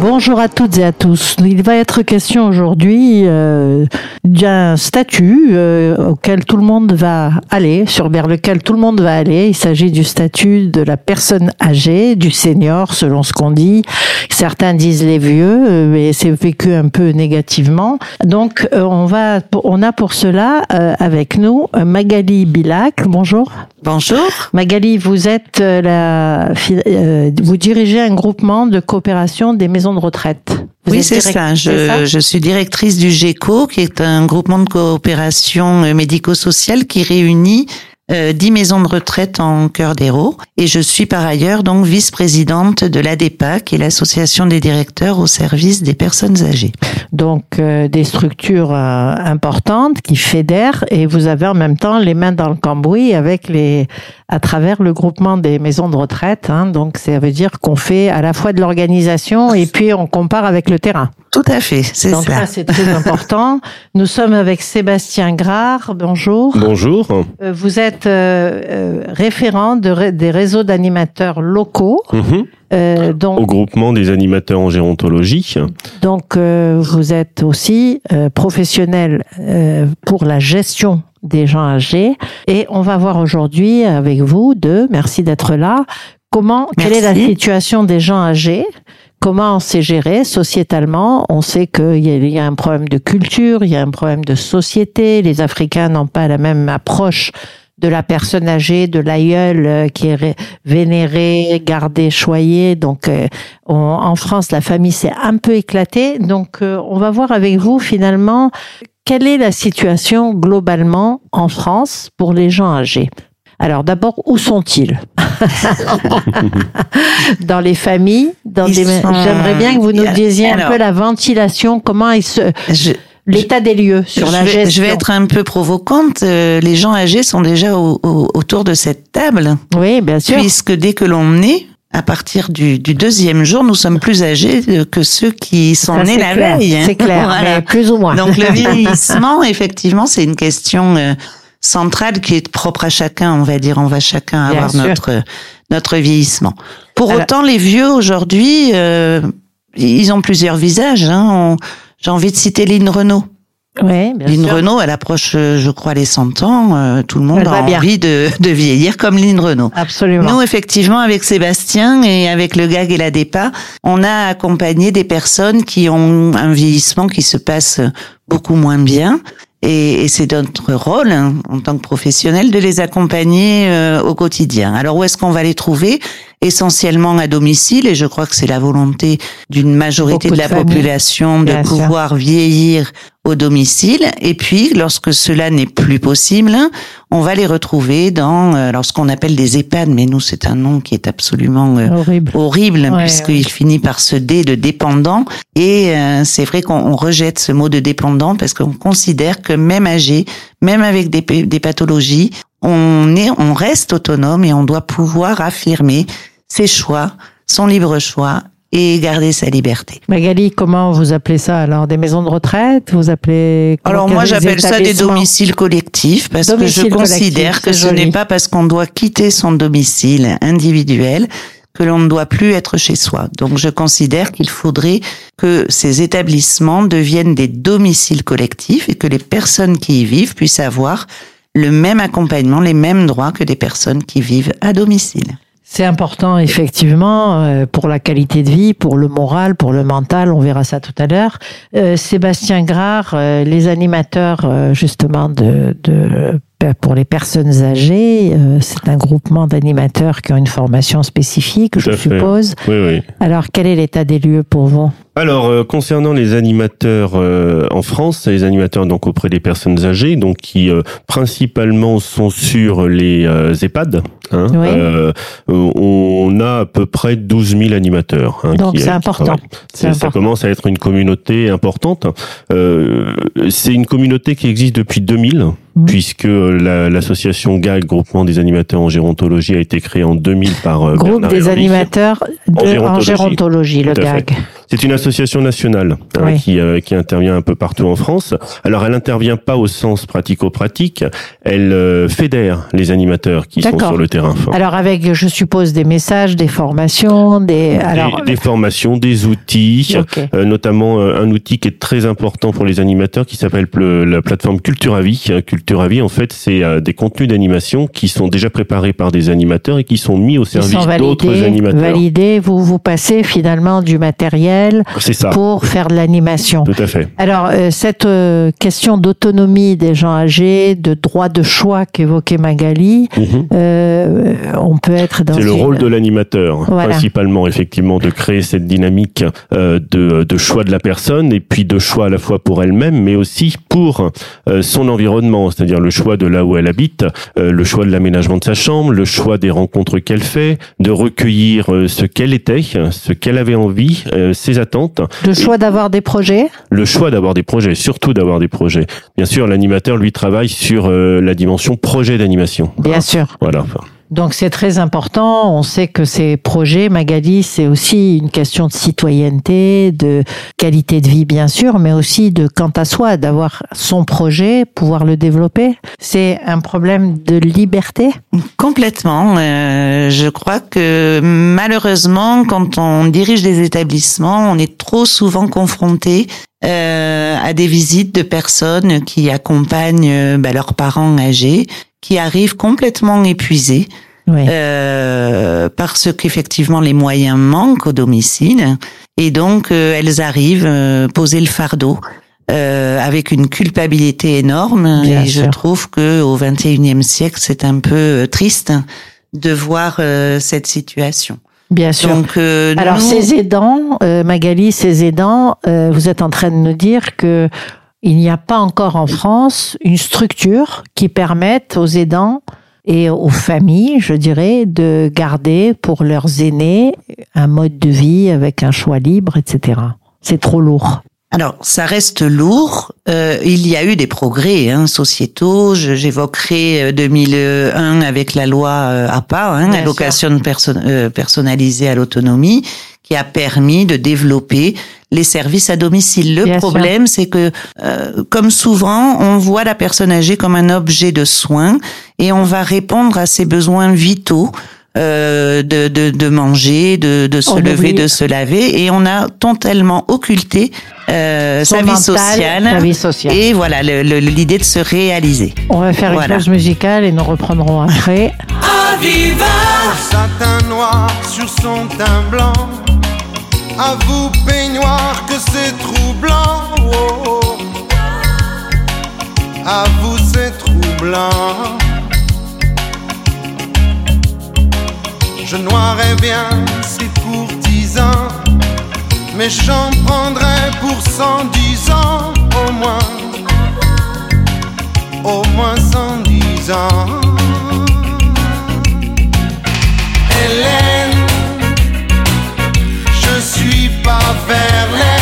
Bonjour à toutes et à tous. Il va être question aujourd'hui euh, d'un statut euh, auquel tout le monde va aller, sur vers lequel tout le monde va aller. Il s'agit du statut de la personne âgée, du senior, selon ce qu'on dit. Certains disent les vieux, euh, mais c'est vécu un peu négativement. Donc, euh, on va, on a pour cela euh, avec nous euh, Magali Bilac. Bonjour. Bonjour. Magali, vous êtes euh, la, euh, vous dirigez un groupement de coopération des maisons de retraite. Vous oui, c'est ça. Je, je suis directrice du GECO, qui est un groupement de coopération médico-sociale qui réunit euh, 10 maisons de retraite en cœur d'héros. Et je suis par ailleurs donc vice-présidente de l'ADEPA, qui est l'association des directeurs au service des personnes âgées. Donc euh, des structures euh, importantes qui fédèrent et vous avez en même temps les mains dans le cambouis avec les à travers le groupement des maisons de retraite. hein. donc ça veut dire qu'on fait à la fois de l'organisation et puis on compare avec le terrain. Tout à fait, c'est Donc ça. ça c'est très important. Nous sommes avec Sébastien Grard. Bonjour. Bonjour. Euh, Vous êtes euh, euh, référent de ré- des réseaux d'animateurs locaux. Euh, donc Au groupement des animateurs en gérontologie. Donc, euh, vous êtes aussi euh, professionnel euh, pour la gestion des gens âgés. Et on va voir aujourd'hui avec vous deux, merci d'être là, comment, quelle est la situation des gens âgés Comment c'est géré sociétalement On sait qu'il y, a- un problème de culture, il y a un problème de société. Les Africains n'ont pas la même approche de la personne âgée, de l'aïeul euh, qui est ré- vénéré, gardé, choyé. Donc, euh, en France, la famille s'est un peu éclatée. Donc, euh, on va voir avec vous finalement quelle est la situation globalement en France pour les gens âgés. Alors d'abord, où sont-ils Dans les familles, dans des. sont- J'aimerais bien que vous nous disiez un peu la ventilation, comment ils se, Je, l'état des lieux sur je la vais, gestion. je vais être un peu provocante. euh, Les gens âgés sont déjà au- au- autour de cette table. Oui, bien sûr. puisque dès que l'on naît, à partir du, du deuxième jour, nous sommes plus âgés euh, que ceux qui sont Ça, nés la clair, veille. hein. C'est clair, Voilà. mais plus ou moins. Donc le vieillissement, effectivement, c'est une question euh, centrale qui est propre à chacun. On va dire, on va chacun Bien avoir sûr. notre notre vieillissement. Pour Alors- autant, les vieux aujourd'hui, euh, ils ont plusieurs visages. Hein. J'ai envie de citer Lynn Renault. Oui, bien Lynn sûr. Renault, elle approche, euh, je crois, les 100 ans. Euh, tout le monde Elle a envie de, de vieillir comme Lynn Renault. Absolument. Nous, effectivement, avec Sébastien et avec le GAG et la DEPA, on a accompagné des personnes qui ont un vieillissement qui se passe beaucoup moins bien. Et, et c'est notre rôle, hein, en tant que professionnel, de les accompagner euh, au quotidien. Alors, où est-ce qu'on va les trouver? Essentiellement à domicile, et je crois que c'est la volonté d'une majorité Beaucoup de la population de pouvoir vieillir au domicile. Et puis, lorsque cela n'est plus possible, on va les retrouver dans euh, alors ce qu'on appelle des EHPAD, mais nous c'est un nom qui est absolument euh, Horrible. horrible Ouais, puisqu'il finit par se dé de dépendant. Et euh, c'est vrai qu'on on rejette ce mot de dépendant parce qu'on considère que même âgé, même avec des, des pathologies, on est, on reste autonome et on doit pouvoir affirmer ses choix, son libre choix et garder sa liberté. Magali, comment vous appelez ça alors? Des maisons de retraite? Vous appelez Alors moi j'appelle ça des domiciles collectifs parce Domicile que je considère que ce n'est pas parce qu'on doit quitter son domicile individuel que l'on ne doit plus être chez soi. Donc je considère qu'il faudrait que ces établissements deviennent des domiciles collectifs et que les personnes qui y vivent puissent avoir le même accompagnement, les mêmes droits que des personnes qui vivent à domicile. C'est important, effectivement, euh, pour la qualité de vie, pour le moral, pour le mental. On verra ça tout à l'heure. Euh, Sébastien Grard, euh, les animateurs, euh, justement, de, de pour les personnes âgées, euh, c'est un groupement d'animateurs qui ont une formation spécifique, je suppose. Oui, oui. Alors, quel est l'état des lieux pour vous? Alors, euh, concernant les animateurs euh, en France, les animateurs donc auprès des personnes âgées, donc qui euh, principalement sont sur les euh, EHPAD. Hein, Oui. euh, on a à peu près 12 000 animateurs. hein, Donc, c'est important. Ça important. commence à être une communauté importante. Euh, c'est une communauté qui existe depuis 2000, Mhm. puisque la- l'association GAG, Groupement des animateurs en gérontologie, a été créée en 2000 par euh, Groupe Bernard des animateurs de, en, gérontologie. gérontologie, le fait. C'est une association nationale hein, Oui. qui, euh, qui intervient un peu partout en France. Alors, elle n'intervient pas au sens pratico-pratique, elle euh, fédère les animateurs qui sont sur le terrain. Alors avec, je suppose, des messages, des formations, des... Alors, des, des formations, des outils, euh, notamment euh, un outil qui est très important pour les animateurs qui s'appelle le- la plateforme Culturavi. Euh, Culturavi, en fait, c'est euh, des contenus d'animation qui sont déjà préparés par des animateurs et qui sont mis au service d'autres animateurs. validés, vous vous passez finalement du matériel Ça, pour faire de l'animation. tout à fait. Alors, euh, cette euh, question d'autonomie des gens âgés, de droit de choix qu'évoquait Magali, Mhm. euh, on peut être dans C'est le rôle de l'animateur, Voilà. principalement, effectivement, de créer cette dynamique euh, de, de choix de la personne et puis de choix à la fois pour elle-même, mais aussi pour euh, son environnement, c'est-à-dire le choix de là où elle habite, euh, le choix de l'aménagement de sa chambre, le choix des rencontres qu'elle fait, de recueillir ce qu'elle était, ce qu'elle avait envie, euh, ses attentes, le choix d'avoir des projets. le choix d'avoir des projets, surtout d'avoir des projets. Bien sûr, l'animateur, lui, travaille sur euh, la dimension projet d'animation. Bien sûr. Voilà. Donc c'est très important. On sait que ces projets, Magali, c'est aussi une question de citoyenneté, de qualité de vie, bien sûr, mais aussi de quant à soi, d'avoir son projet, pouvoir le développer. C'est un problème de liberté. Complètement. Euh, je crois que malheureusement, quand on dirige des établissements, on est trop souvent confronté euh, à des visites de personnes qui accompagnent euh, bah, leurs parents âgés, qui arrivent complètement épuisés Oui. euh, parce qu'effectivement les moyens manquent au domicile et donc euh, elles arrivent euh, poser le fardeau. euh, avec une culpabilité énorme Bien et je trouve que au 21e siècle c'est un peu triste de voir cette situation. Bien sûr. Donc Alors, nous- ces aidants, Magali, ces aidants, vous êtes en train de nous dire que il n'y a pas encore en France une structure qui permette aux aidants et aux familles, je dirais, de garder pour leurs aînés un mode de vie avec un choix libre, etc. C'est trop lourd. Alors, ça reste lourd. Euh, il y a eu des progrès hein, sociétaux. J'évoquerai euh, 2001 avec la loi euh, APA, hein, Bien allocation perso- euh, personnalisée à l'autonomie, qui a permis de développer les services à domicile. Le Bien problème, c'est que, euh, comme souvent, on voit la personne âgée comme un objet de soin et on va répondre à ses besoins vitaux. Euh, de, de, de manger, de, de se On lever, oublie- de se laver, et on a totalement occulté euh, sa vie mental, sociale. sa vie sociale. Et voilà, l'idée de se réaliser. On va faire Voilà. une pause musicale et nous reprendrons après. Satin noir sur son teint blanc. À vous, peignoir, que c'est troublant. oh, oh. À vous, c'est troublant. Je noirais bien ces courtisans, mais j'en prendrais pour cent dix ans au moins. Au moins cent dix ans. Hélène, je suis pas Verlaine,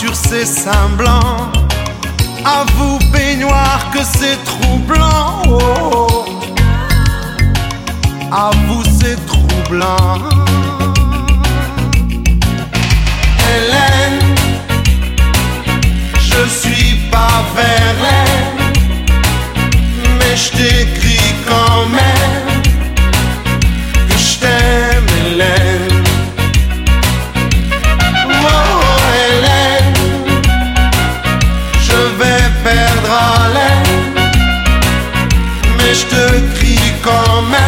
sur ses seins blancs. À vous, peignoir, que c'est troublant. Oh. À vous, c'est troublant. Hélène, je suis pas Verlaine, mais je t'écris quand même que je t'aime, Hélène. Je te crie quand même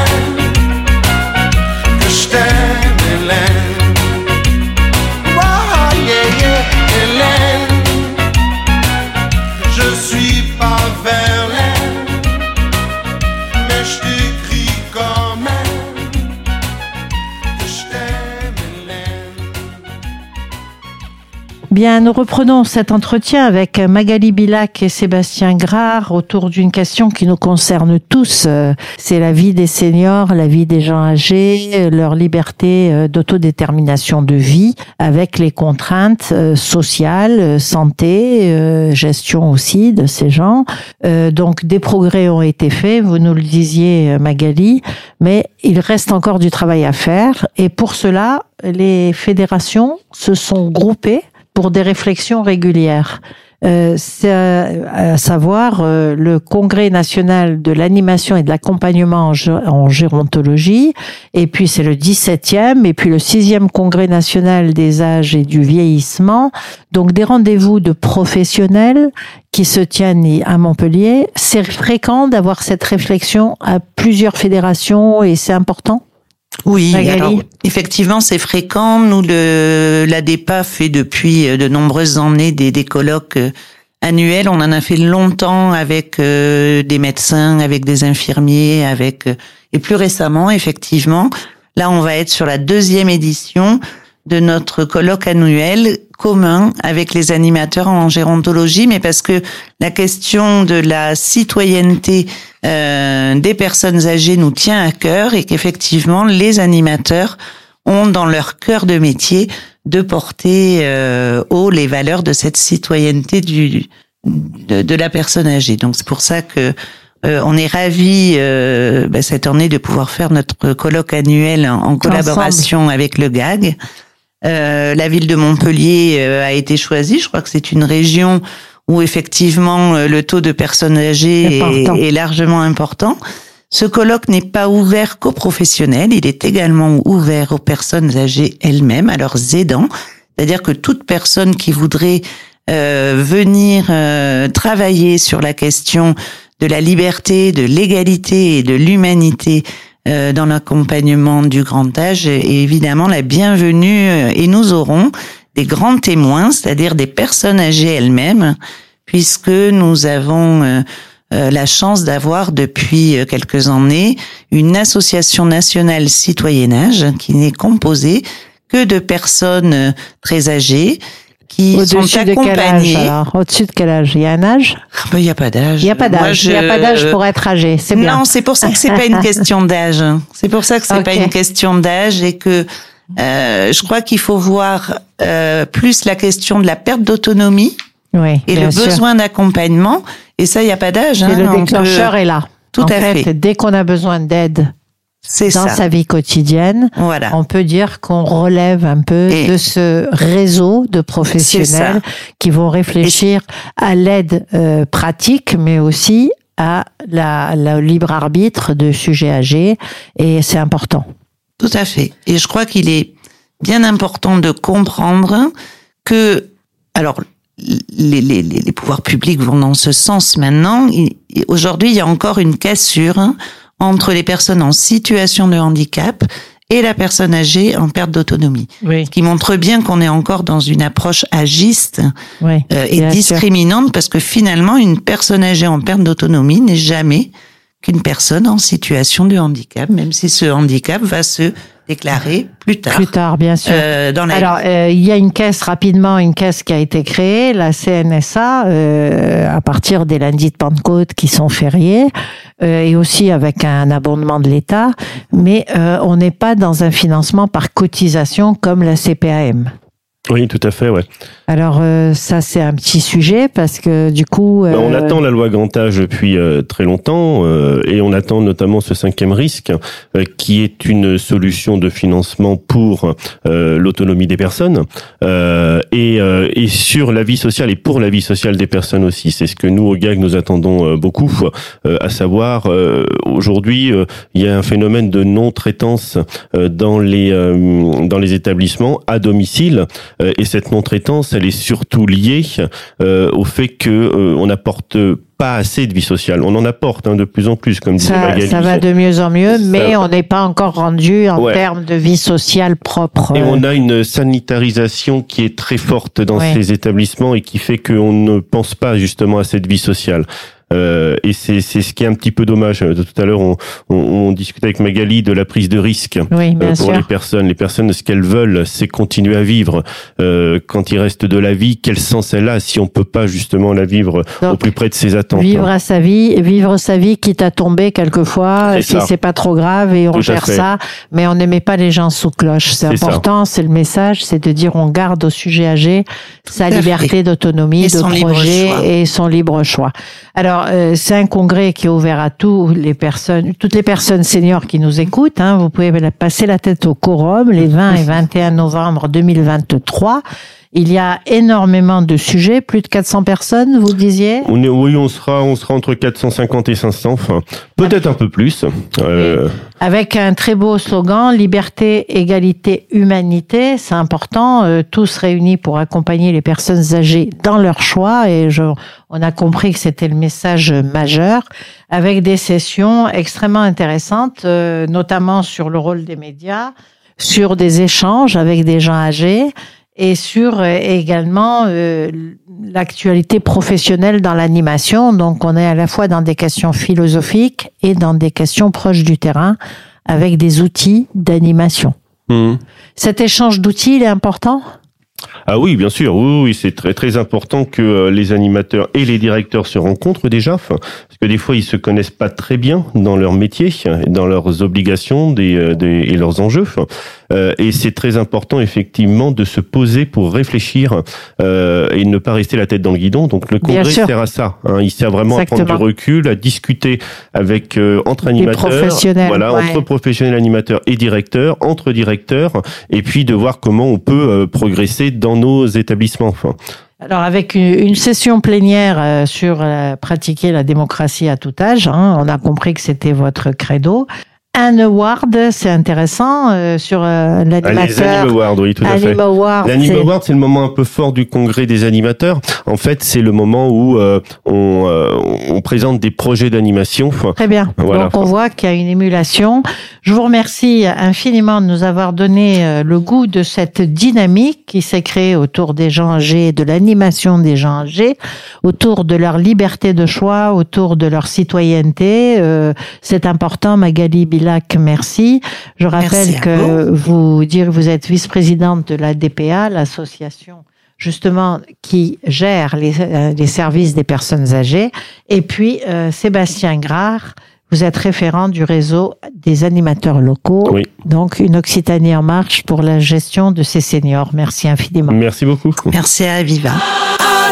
Bien, nous reprenons cet entretien avec Magali Bilac et Sébastien Grard autour d'une question qui nous concerne tous. Euh, C'est la vie des seniors, la vie des gens âgés, euh, leur liberté euh, d'autodétermination de vie avec les contraintes sociales, santé, gestion aussi de ces gens. Donc, des progrès ont été faits, vous nous le disiez Magali, mais il reste encore du travail à faire et pour cela, les fédérations se sont groupées pour des réflexions régulières. Euh, c'est à à savoir euh, le Congrès national de l'animation et de l'accompagnement en, en gérontologie, et puis c'est le 17e, et puis le 6e Congrès national des âges et du vieillissement. Donc des rendez-vous de professionnels qui se tiennent à Montpellier. C'est fréquent d'avoir cette réflexion à plusieurs fédérations et c'est important? Oui, Magali alors, effectivement, c'est fréquent. Nous, le, l'ADEPA fait depuis euh, de nombreuses années des, des colloques euh, annuels. On en a fait longtemps avec euh, des médecins, avec des infirmiers, avec euh, et plus récemment, effectivement, là, on va être sur la deuxième édition de notre colloque annuel commun avec les animateurs en gérontologie, mais parce que la question de la citoyenneté euh, des personnes âgées nous tient à cœur et qu'effectivement les animateurs ont dans leur cœur de métier de porter euh, haut les valeurs de cette citoyenneté du de, de la personne âgée. Donc c'est pour ça que euh, on est ravis euh, bah, cette année de pouvoir faire notre colloque annuel en, en collaboration avec le GAG. Euh, la ville de Montpellier euh, a été choisie. Je crois que c'est une région où effectivement euh, le taux de personnes âgées est largement important. Ce colloque n'est pas ouvert qu'aux professionnels, il est également ouvert aux personnes âgées elles-mêmes, à leurs aidants. C'est-à-dire que toute personne qui voudrait euh, venir euh, travailler sur la question de la liberté, de l'égalité et de l'humanité euh, dans l'accompagnement du grand âge est évidemment la bienvenue euh, et nous aurons des grands témoins, c'est-à-dire des personnes âgées elles-mêmes, puisque nous avons euh, euh, la chance d'avoir depuis euh, quelques années une association nationale citoyennage qui n'est composée que de personnes très âgées qui sont Au-dessus de quel âge accompagnées. Au-dessus de quel âge? Il y a un âge? Ah ben, Il n'y a pas d'âge. Il n'y a pas d'âge. Il n'y a pas d'âge pour être âgé. C'est bien. non, c'est pour ça que c'est pas une question d'âge. C'est pour ça que c'est pas une question d'âge et que euh, je crois qu'il faut voir euh, plus la question de la perte d'autonomie Oui, et le sûr. besoin d'accompagnement. Et ça, il n'y a pas d'âge. Hein, le donc, déclencheur est là. tout en à fait. Dès qu'on a besoin d'aide dans ça. sa vie quotidienne, Voilà. on peut dire qu'on relève un peu Et- de ce réseau de professionnels qui vont réfléchir à l'aide euh, pratique, mais aussi à la, la libre arbitre de sujets âgés. Et c'est important. Tout à fait. Et je crois qu'il est bien important de comprendre que, alors, les, les, les les pouvoirs publics vont dans ce sens maintenant. Aujourd'hui, il y a encore une cassure hein, entre les personnes en situation de handicap et la personne âgée en perte d'autonomie. Oui, Ce qui montre bien qu'on est encore dans une approche agiste oui. euh, et sûr. discriminante parce que finalement, une personne âgée en perte d'autonomie n'est jamais qu'une personne en situation de handicap, même si ce handicap va se déclarer plus tard, Plus tard, bien sûr. euh, dans la Alors, euh, il y a une caisse rapidement, une caisse qui a été créée, la CNSA, euh, à partir des lundis de Pentecôte qui sont fériés, euh, et aussi avec un abondement de l'État, mais euh, on n'est pas dans un financement par cotisation comme la CPAM. Oui, tout à fait, ouais. Alors euh, ça c'est un petit sujet parce que du coup Ben, On euh, attend la loi grand âge depuis euh, très longtemps euh, et on attend notamment ce cinquième risque euh, qui est une solution de financement pour euh, l'autonomie des personnes euh, et, euh, et sur la vie sociale et pour la vie sociale des personnes aussi. C'est ce que nous au GAG nous attendons euh, beaucoup, euh, à savoir euh, aujourd'hui euh, il y a un phénomène de non-traitance euh, dans les euh, dans les établissements à domicile et cette non-traitance elle est surtout liée euh, au fait que euh, on n'apporte pas assez de vie sociale. On en apporte hein, de plus en plus, comme disait Magali. ça va de mieux en mieux, Ça- mais on n'est pas encore rendu en Ouais. termes de vie sociale propre. Et Euh, on a une sanitarisation qui est très forte dans Ouais. ces établissements et qui fait qu'on ne pense pas justement à cette vie sociale. Euh, et c'est c'est ce qui est un petit peu dommage. Euh, Tout à l'heure, on, on, on discutait avec Magali de la prise de risque. oui, bien Euh, pour sûr. les personnes. Les personnes, ce qu'elles veulent, c'est continuer à vivre. Euh, quand il reste de la vie, quel sens elle a si on peut pas justement la vivre au plus près de ses attentes Vivre à sa vie, vivre sa vie quitte à tomber quelquefois, si c'est pas trop grave et on Tout gère ça, mais on met pas les gens sous cloche. C'est important, c'est le message, c'est de dire on garde au sujet âgé sa liberté d'autonomie, Et de son libre projet choix. et son libre choix. Alors euh, c'est un congrès qui est ouvert à tous les personnes, toutes les personnes seniors qui nous écoutent. Hein, vous pouvez passer la tête au quorum les 20 et 21 novembre 2023. Il y a énormément de sujets, plus de 400 personnes, vous disiez? On est, oui, on sera, on sera entre 450 et 500, enfin, peut-être un peu plus. Euh, Avec un très beau slogan, liberté, égalité, humanité. C'est important, euh, tous réunis pour accompagner les personnes âgées dans leur choix. Et je, on a compris que c'était le message majeur, avec des sessions extrêmement intéressantes, euh, notamment sur le rôle des médias, sur des échanges avec des gens âgés et sur euh, également euh, l'actualité professionnelle dans l'animation. Donc on est à la fois dans des questions philosophiques et dans des questions proches du terrain avec des outils d'animation. hum. Cet échange d'outils, il est important? Ah oui, bien sûr, oui, oui, c'est très très important que euh, les animateurs et les directeurs se rencontrent déjà, parce que des fois ils se connaissent pas très bien dans leur métier, dans leurs obligations des, euh, des- et leurs enjeux. Euh, et c'est très important effectivement de se poser pour réfléchir euh, et ne pas rester la tête dans le guidon. Donc le congrès sert à ça, hein. il sert vraiment à prendre du recul, à discuter avec euh, entre animateurs, professionnels, voilà, ouais. entre professionnels animateurs et directeurs, entre directeurs, et puis de voir comment on peut euh, progresser dans nos établissements. Alors avec une, une session plénière euh, sur euh, pratiquer la démocratie à tout âge, hein, on a compris que c'était votre credo. Un award, c'est intéressant euh, sur euh, Ah, les l'animateur. Anime Awards, oui, tout à fait. L'Anime c'est- Award, c'est le moment un peu fort du congrès des animateurs. En fait, c'est le moment où euh, on, euh, on présente des projets d'animation. Très bien. Voilà. Donc on voit qu'il y a une émulation. Je vous remercie infiniment de nous avoir donné euh, le goût de cette dynamique qui s'est créée autour des gens âgés, de l'animation des gens âgés, autour de leur liberté de choix, autour de leur citoyenneté. Euh, C'est important, Magali Merci. Je rappelle Merci que vous dire vous êtes vice-présidente de la DPA, l'association justement qui gère les, euh, les services des personnes âgées. Et puis euh, Sébastien Grard, vous êtes référent du réseau des animateurs locaux. Oui. Donc une Occitanie en marche pour la gestion de ces seniors. Merci infiniment. merci beaucoup. Merci à